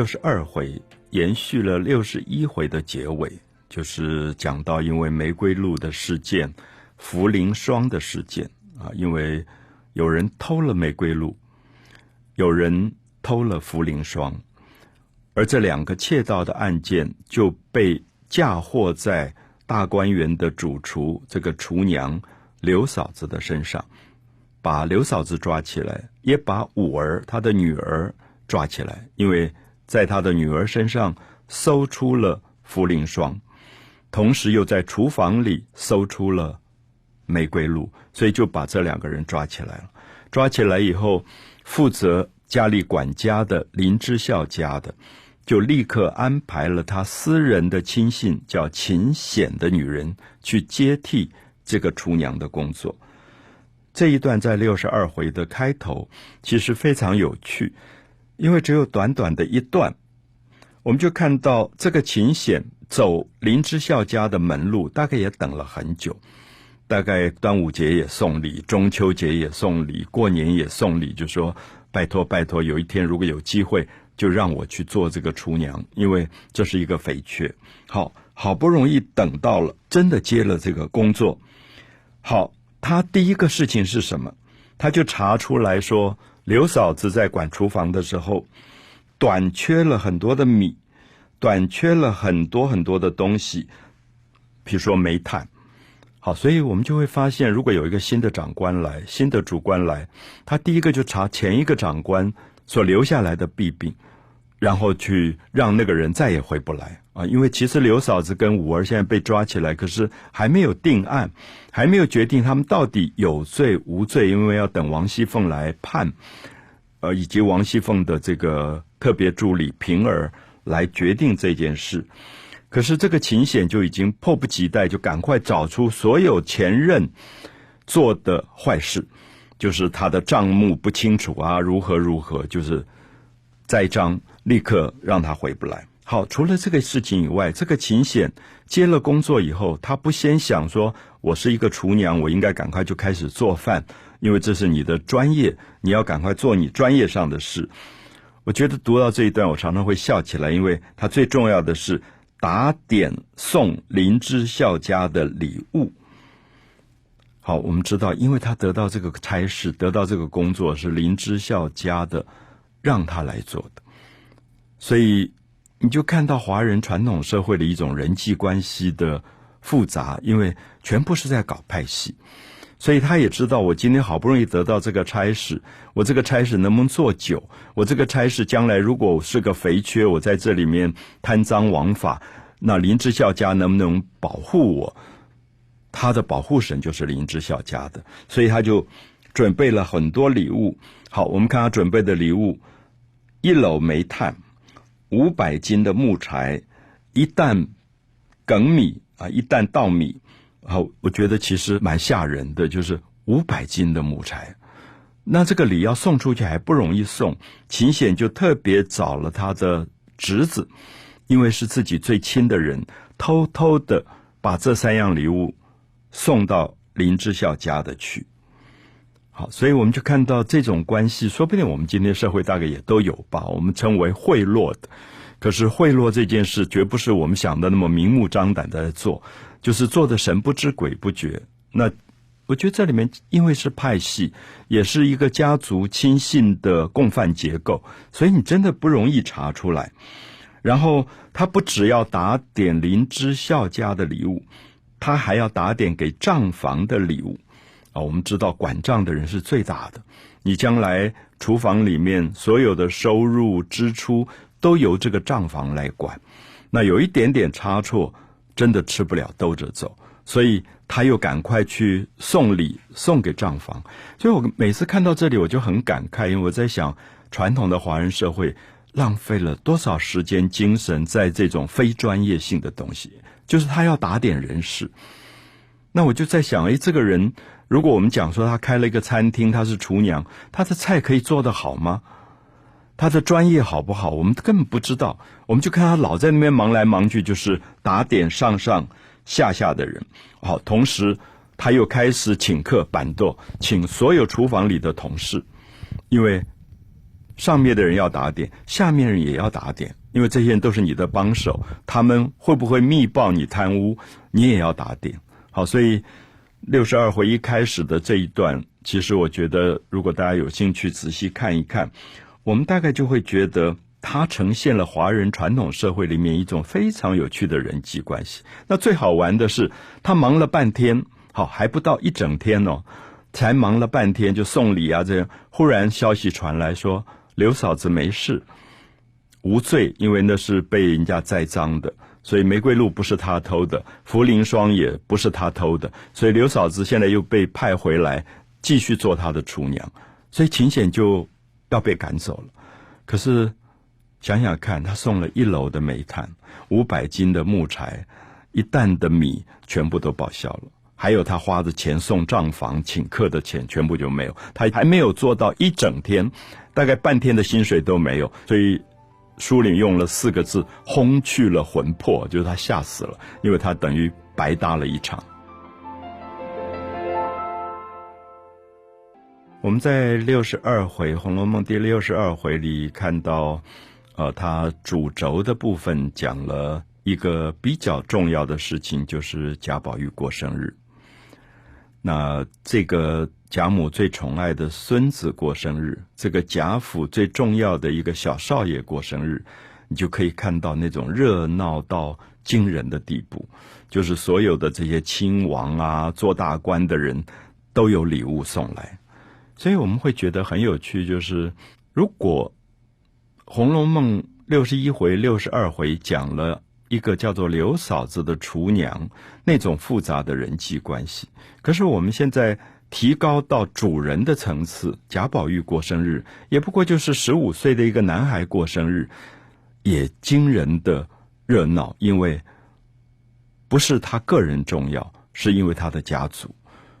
》六十二回延续了六十一回的结尾，就是讲到因为玫瑰露的事件、茯苓霜的事件啊，因为有人偷了玫瑰露，有人偷了茯苓霜，而这两个窃盗的案件就被嫁祸在大观园的主厨这个厨娘刘嫂子的身上，把刘嫂子抓起来，也把五儿她的女儿。抓起来，因为在他的女儿身上搜出了茯苓霜，同时又在厨房里搜出了玫瑰露，所以就把这两个人抓起来了。抓起来以后，负责家里管家的林之孝家的，就立刻安排了他私人的亲信叫秦显的女人去接替这个厨娘的工作。这一段在六十二回的开头，其实非常有趣。因为只有短短的一段，我们就看到这个秦显走林之孝家的门路，大概也等了很久。大概端午节也送礼，中秋节也送礼，过年也送礼，就说拜托拜托，有一天如果有机会，就让我去做这个厨娘，因为这是一个肥缺。好，好不容易等到了，真的接了这个工作。好，他第一个事情是什么？他就查出来说。刘嫂子在管厨房的时候，短缺了很多的米，短缺了很多很多的东西，比如说煤炭。好，所以我们就会发现，如果有一个新的长官来，新的主官来，他第一个就查前一个长官所留下来的弊病，然后去让那个人再也回不来啊。因为其实刘嫂子跟五儿现在被抓起来，可是还没有定案。还没有决定他们到底有罪无罪，因为要等王熙凤来判，呃，以及王熙凤的这个特别助理平儿来决定这件事。可是这个秦显就已经迫不及待，就赶快找出所有前任做的坏事，就是他的账目不清楚啊，如何如何，就是栽赃，立刻让他回不来。好，除了这个事情以外，这个秦显接了工作以后，他不先想说，我是一个厨娘，我应该赶快就开始做饭，因为这是你的专业，你要赶快做你专业上的事。我觉得读到这一段，我常常会笑起来，因为他最重要的是打点送林之孝家的礼物。好，我们知道，因为他得到这个差事，得到这个工作是林之孝家的让他来做的，所以。你就看到华人传统社会的一种人际关系的复杂，因为全部是在搞派系，所以他也知道我今天好不容易得到这个差事，我这个差事能不能做久？我这个差事将来如果是个肥缺，我在这里面贪赃枉法，那林之孝家能不能保护我？他的保护神就是林之孝家的，所以他就准备了很多礼物。好，我们看他准备的礼物：一篓煤炭。五百斤的木柴，一担梗米啊，一担稻米，好，我觉得其实蛮吓人的，就是五百斤的木柴。那这个礼要送出去还不容易送，秦显就特别找了他的侄子，因为是自己最亲的人，偷偷的把这三样礼物送到林之孝家的去。好，所以我们就看到这种关系，说不定我们今天社会大概也都有吧。我们称为贿赂的，可是贿赂这件事绝不是我们想的那么明目张胆的做，就是做的神不知鬼不觉。那我觉得这里面因为是派系，也是一个家族亲信的共犯结构，所以你真的不容易查出来。然后他不只要打点林之孝家的礼物，他还要打点给账房的礼物。我们知道管账的人是最大的，你将来厨房里面所有的收入支出都由这个账房来管，那有一点点差错，真的吃不了兜着走，所以他又赶快去送礼送给账房。所以我每次看到这里，我就很感慨，因为我在想，传统的华人社会浪费了多少时间精神在这种非专业性的东西，就是他要打点人事。那我就在想，哎，这个人。如果我们讲说他开了一个餐厅，他是厨娘，他的菜可以做得好吗？他的专业好不好？我们根本不知道。我们就看他老在那边忙来忙去，就是打点上上下下的人。好，同时他又开始请客板凳，请所有厨房里的同事，因为上面的人要打点，下面人也要打点，因为这些人都是你的帮手，他们会不会密报你贪污，你也要打点。好，所以六十二回一开始的这一段，其实我觉得，如果大家有兴趣仔细看一看，我们大概就会觉得。它呈现了华人传统社会里面一种非常有趣的人际关系。那最好玩的是，他忙了半天，好还不到一整天哦，才忙了半天就送礼啊，这样忽然消息传来说刘嫂子没事，无罪，因为那是被人家栽赃的，所以玫瑰露不是他偷的，茯苓霜也不是他偷的，所以刘嫂子现在又被派回来继续做他的厨娘，所以秦显就要被赶走了。可是。想想看，他送了一楼的煤炭，五百斤的木材，一担的米，全部都报销了。还有他花的钱送账房请客的钱，全部就没有。他还没有做到一整天，大概半天的薪水都没有。所以书里用了四个字：轰去了魂魄，就是他吓死了，因为他等于白搭了一场。我们在六十二回《红楼梦》第六十二回里看到。呃，他主轴的部分讲了一个比较重要的事情，就是贾宝玉过生日。那这个贾母最宠爱的孙子过生日，这个贾府最重要的一个小少爷过生日，你就可以看到那种热闹到惊人的地步，就是所有的这些亲王啊、做大官的人都有礼物送来，所以我们会觉得很有趣，就是如果。《红楼梦》六十一回、六十二回讲了一个叫做刘嫂子的厨娘那种复杂的人际关系。可是我们现在提高到主人的层次，贾宝玉过生日，也不过就是十五岁的一个男孩过生日，也惊人的热闹。因为不是他个人重要，是因为他的家族，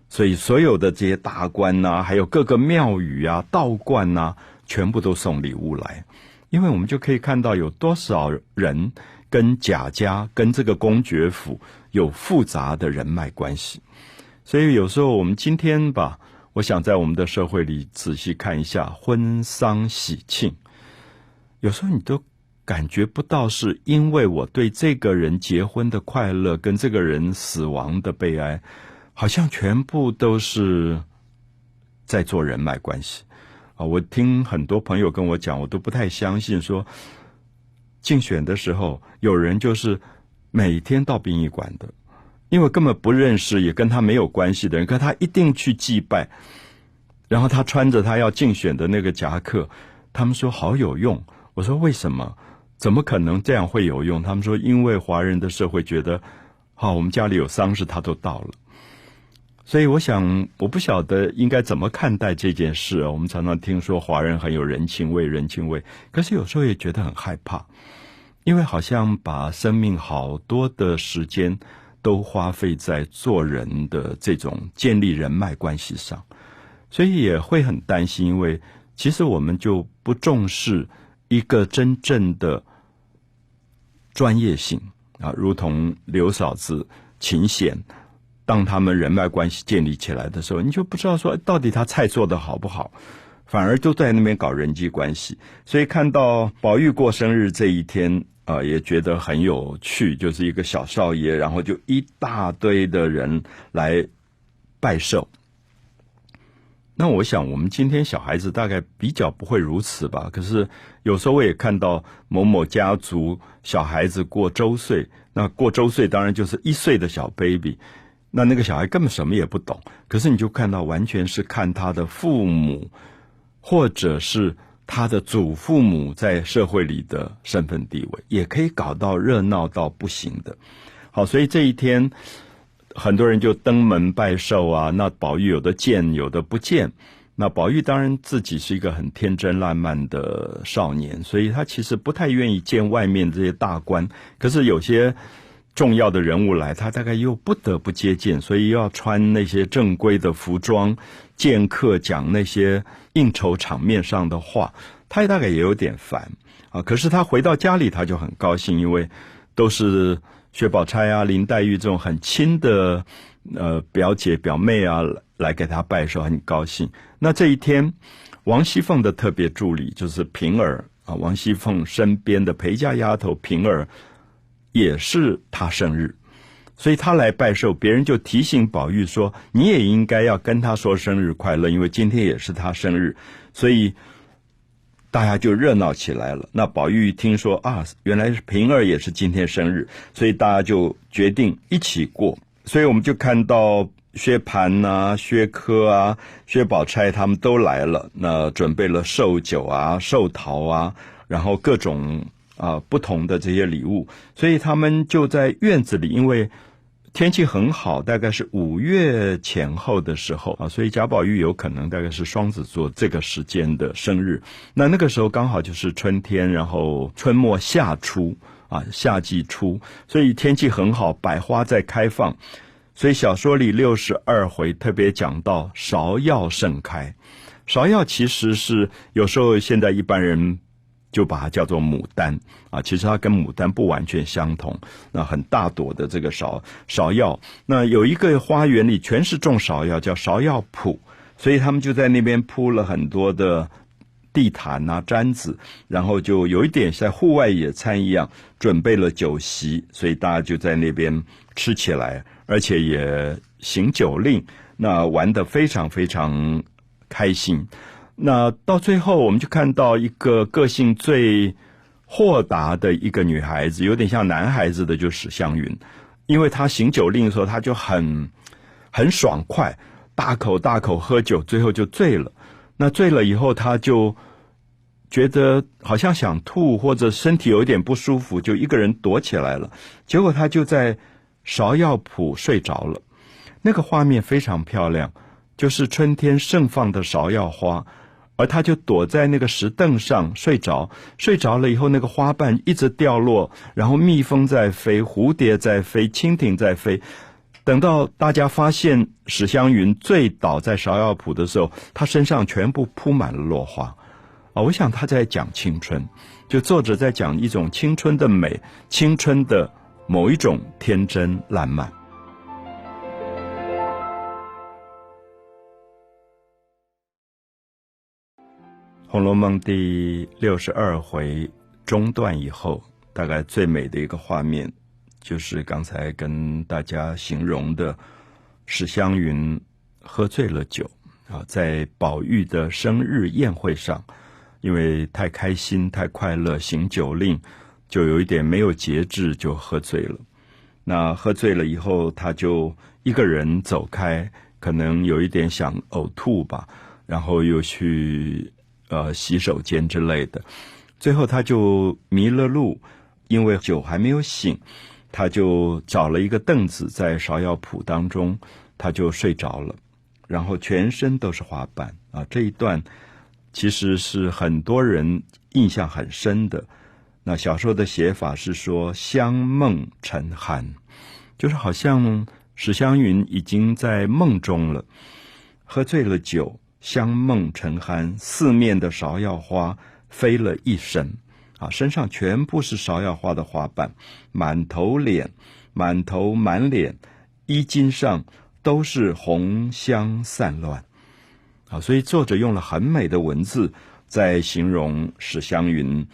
所以所有的这些大官呐，还有各个庙宇啊、道观呐，全部都送礼物来。因为我们就可以看到有多少人跟贾家、跟这个公爵府有复杂的人脉关系，所以有时候我们今天吧，我想在我们的社会里仔细看一下婚丧喜庆，有时候你都感觉不到是因为我对这个人结婚的快乐跟这个人死亡的悲哀，好像全部都是在做人脉关系。啊，我听很多朋友跟我讲，我都不太相信。说竞选的时候，有人就是每天到殡仪馆的，因为根本不认识，也跟他没有关系的人，可他一定去祭拜。然后他穿着他要竞选的那个夹克，他们说好有用。我说为什么？怎么可能这样会有用？他们说，因为华人的社会觉得，好，我们家里有丧事，他都到了。所以我想，我不晓得应该怎么看待这件事啊。我们常常听说华人很有人情味，人情味，可是有时候也觉得很害怕，因为好像把生命好多的时间都花费在做人的这种建立人脉关系上，所以也会很担心，因为其实我们就不重视一个真正的专业性啊，如同刘嫂子、秦显。当他们人脉关系建立起来的时候，你就不知道说到底他菜做的好不好，反而就在那边搞人际关系。所以看到宝玉过生日这一天，啊，也觉得很有趣，就是一个小少爷，然后就一大堆的人来拜寿。那我想，我们今天小孩子大概比较不会如此吧。可是有时候我也看到某某家族小孩子过周岁，那过周岁当然就是一岁的小 baby。那那个小孩根本什么也不懂，可是你就看到完全是看他的父母，或者是他的祖父母在社会里的身份地位，也可以搞到热闹到不行的。好，所以这一天很多人就登门拜寿啊。那宝玉有的见，有的不见。那宝玉当然自己是一个很天真烂漫的少年，所以他其实不太愿意见外面这些大官。可是有些。重要的人物来，他大概又不得不接见，所以要穿那些正规的服装见客，讲那些应酬场面上的话，他也大概也有点烦啊。可是他回到家里，他就很高兴，因为都是薛宝钗啊、林黛玉这种很亲的呃表姐表妹啊来给他拜寿，很高兴。那这一天，王熙凤的特别助理就是平儿啊，王熙凤身边的陪嫁丫头平儿也是他生日，所以他来拜寿，别人就提醒宝玉说：“你也应该要跟他说生日快乐，因为今天也是他生日。”所以大家就热闹起来了。那宝玉听说啊，原来是平儿也是今天生日，所以大家就决定一起过。所以我们就看到。薛蟠呐、薛科啊、薛宝钗他们都来了，那准备了寿酒啊、寿桃啊，然后各种啊不同的这些礼物，所以他们就在院子里，因为天气很好，大概是五月前后的时候啊，所以贾宝玉有可能大概是双子座这个时间的生日，那那个时候刚好就是春天，然后春末夏初啊，夏季初，所以天气很好，百花在开放。所以小说里六十二回特别讲到芍药盛开，芍药其实是有时候现在一般人就把它叫做牡丹啊，其实它跟牡丹不完全相同。那很大朵的这个芍芍药，那有一个花园里全是种芍药，叫芍药圃，所以他们就在那边铺了很多的地毯啊、毡子，然后就有一点像户外野餐一样，准备了酒席，所以大家就在那边吃起来。而且也行酒令，那玩的非常非常开心。那到最后，我们就看到一个个性最豁达的一个女孩子，有点像男孩子的，就史湘云。因为她行酒令的时候，她就很很爽快，大口大口喝酒，最后就醉了。那醉了以后，她就觉得好像想吐，或者身体有一点不舒服，就一个人躲起来了。结果她就在。芍药圃睡着了，那个画面非常漂亮，就是春天盛放的芍药花，而他就躲在那个石凳上睡着。睡着了以后，那个花瓣一直掉落，然后蜜蜂在飞，蝴蝶在飞，蜻蜓在飞。等到大家发现史湘云醉倒在芍药圃的时候，她身上全部铺满了落花。啊，我想他在讲青春，就作者在讲一种青春的美，青春的。某一种天真烂漫，《红楼梦》第六十二回中段以后，大概最美的一个画面，就是刚才跟大家形容的史湘云喝醉了酒啊，在宝玉的生日宴会上，因为太开心、太快乐，行酒令。就有一点没有节制，就喝醉了。那喝醉了以后，他就一个人走开，可能有一点想呕吐吧，然后又去呃洗手间之类的。最后他就迷了路，因为酒还没有醒，他就找了一个凳子在芍药圃当中，他就睡着了，然后全身都是花瓣啊。这一段其实是很多人印象很深的。那小说的写法是说香梦沉酣，就是好像史湘云已经在梦中了，喝醉了酒，香梦沉酣，四面的芍药花飞了一身，啊，身上全部是芍药花的花瓣，满头脸，满头满脸，衣襟上都是红香散乱，啊，所以作者用了很美的文字在形容史湘云。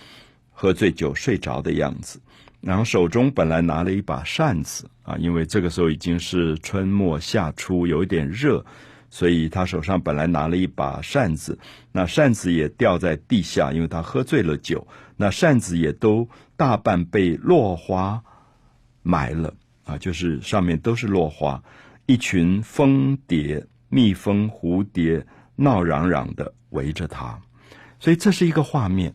喝醉酒睡着的样子，然后手中本来拿了一把扇子啊，因为这个时候已经是春末夏初，有一点热，所以他手上本来拿了一把扇子，那扇子也掉在地下，因为他喝醉了酒，那扇子也都大半被落花埋了啊，就是上面都是落花，一群蜂蝶、蜜蜂、蝴蝶闹嚷嚷的围着他，所以这是一个画面。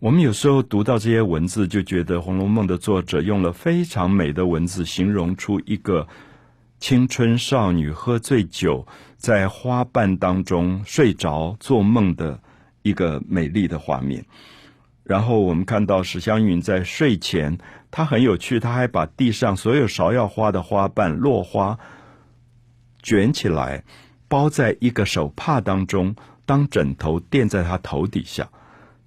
我们有时候读到这些文字，就觉得《红楼梦》的作者用了非常美的文字，形容出一个青春少女喝醉酒，在花瓣当中睡着做梦的一个美丽的画面。然后我们看到史湘云在睡前，她很有趣，她还把地上所有芍药花的花瓣落花卷起来，包在一个手帕当中，当枕头垫在她头底下。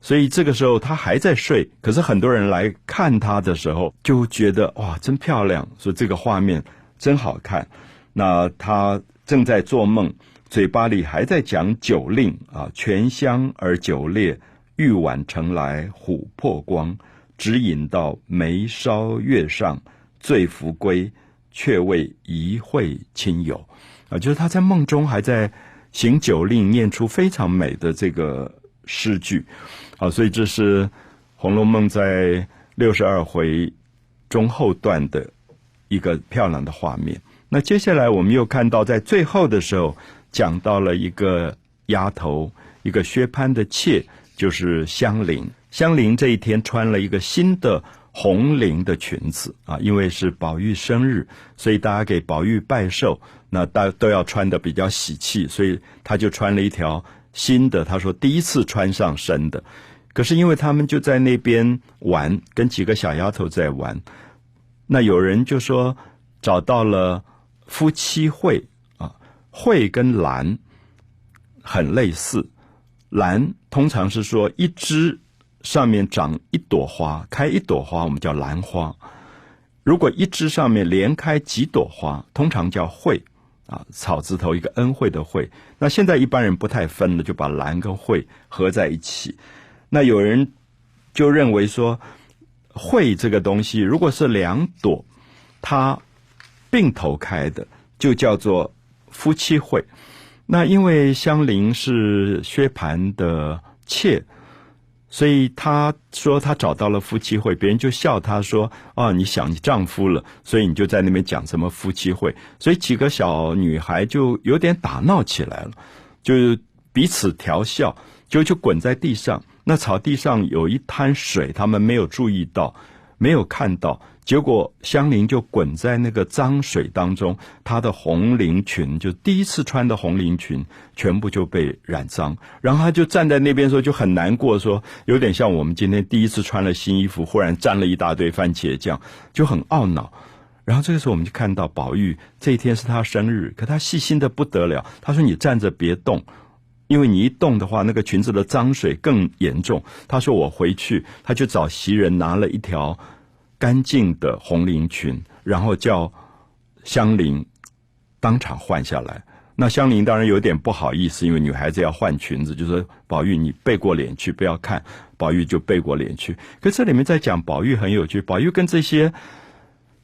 所以这个时候她还在睡，可是很多人来看她的时候就觉得哇，真漂亮，说这个画面真好看。那他正在做梦，嘴巴里还在讲酒令啊，泉香而酒冽，玉碗盛来琥珀光，只饮到眉梢月上，醉扶归，却为一会亲友。啊，就是他在梦中还在行酒令，念出非常美的这个诗句。啊，所以这是《红楼梦》在六十二回中后段的一个漂亮的画面。那接下来我们又看到，在最后的时候讲到了一个丫头，一个薛蟠的妾，就是香菱。香菱这一天穿了一个新的红绫的裙子啊，因为是宝玉生日，所以大家给宝玉拜寿，那大都要穿的比较喜气，所以她就穿了一条新的。她说第一次穿上身的，可是因为他们就在那边玩，跟几个小丫头在玩，那有人就说找到了。夫妻会啊，会跟兰很类似。兰通常是说一枝上面长一朵花，开一朵花，我们叫兰花。如果一枝上面连开几朵花，通常叫会啊，草字头一个恩惠的惠。那现在一般人不太分了，就把兰跟会合在一起。那有人就认为说，会这个东西，如果是两朵，它。并头开的就叫做夫妻会。那因为香菱是薛蟠的妾，所以他说他找到了夫妻会，别人就笑他说：“哦，你想你丈夫了，所以你就在那边讲什么夫妻会。”所以几个小女孩就有点打闹起来了，就彼此调笑，就就滚在地上。那草地上有一滩水，他们没有注意到，没有看到。结果香菱就滚在那个脏水当中，她的红绫裙就第一次穿的红绫裙全部就被染脏，然后她就站在那边说就很难过，说有点像我们今天第一次穿了新衣服，忽然沾了一大堆番茄酱，就很懊恼。然后这个时候我们就看到宝玉这一天是他生日，可他细心的不得了，他说你站着别动，因为你一动的话，那个裙子的脏水更严重。他说我回去，他就找袭人拿了一条。干净的红绫裙，然后叫香菱当场换下来。那香菱当然有点不好意思，因为女孩子要换裙子，就说：“宝玉，你背过脸去，不要看。”宝玉就背过脸去。可这里面在讲宝玉很有趣，宝玉跟这些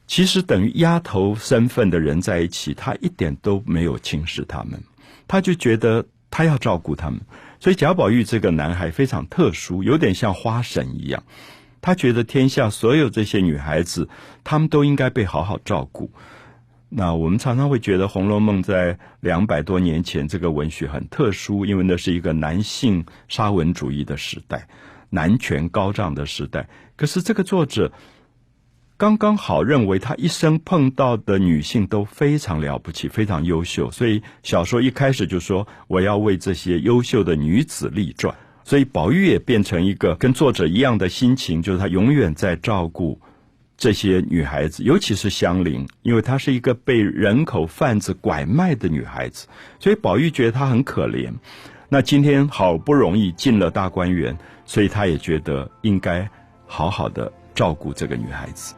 其实等于丫头身份的人在一起，他一点都没有轻视他们，他就觉得他要照顾他们。所以贾宝玉这个男孩非常特殊，有点像花神一样。他觉得天下所有这些女孩子，她们都应该被好好照顾。那我们常常会觉得《红楼梦》在两百多年前这个文学很特殊，因为那是一个男性沙文主义的时代，男权高涨的时代。可是这个作者刚刚好认为他一生碰到的女性都非常了不起，非常优秀，所以小说一开始就说我要为这些优秀的女子立传。所以宝玉也变成一个跟作者一样的心情，就是他永远在照顾这些女孩子，尤其是香菱，因为她是一个被人口贩子拐卖的女孩子，所以宝玉觉得她很可怜。那今天好不容易进了大观园，所以他也觉得应该好好的照顾这个女孩子。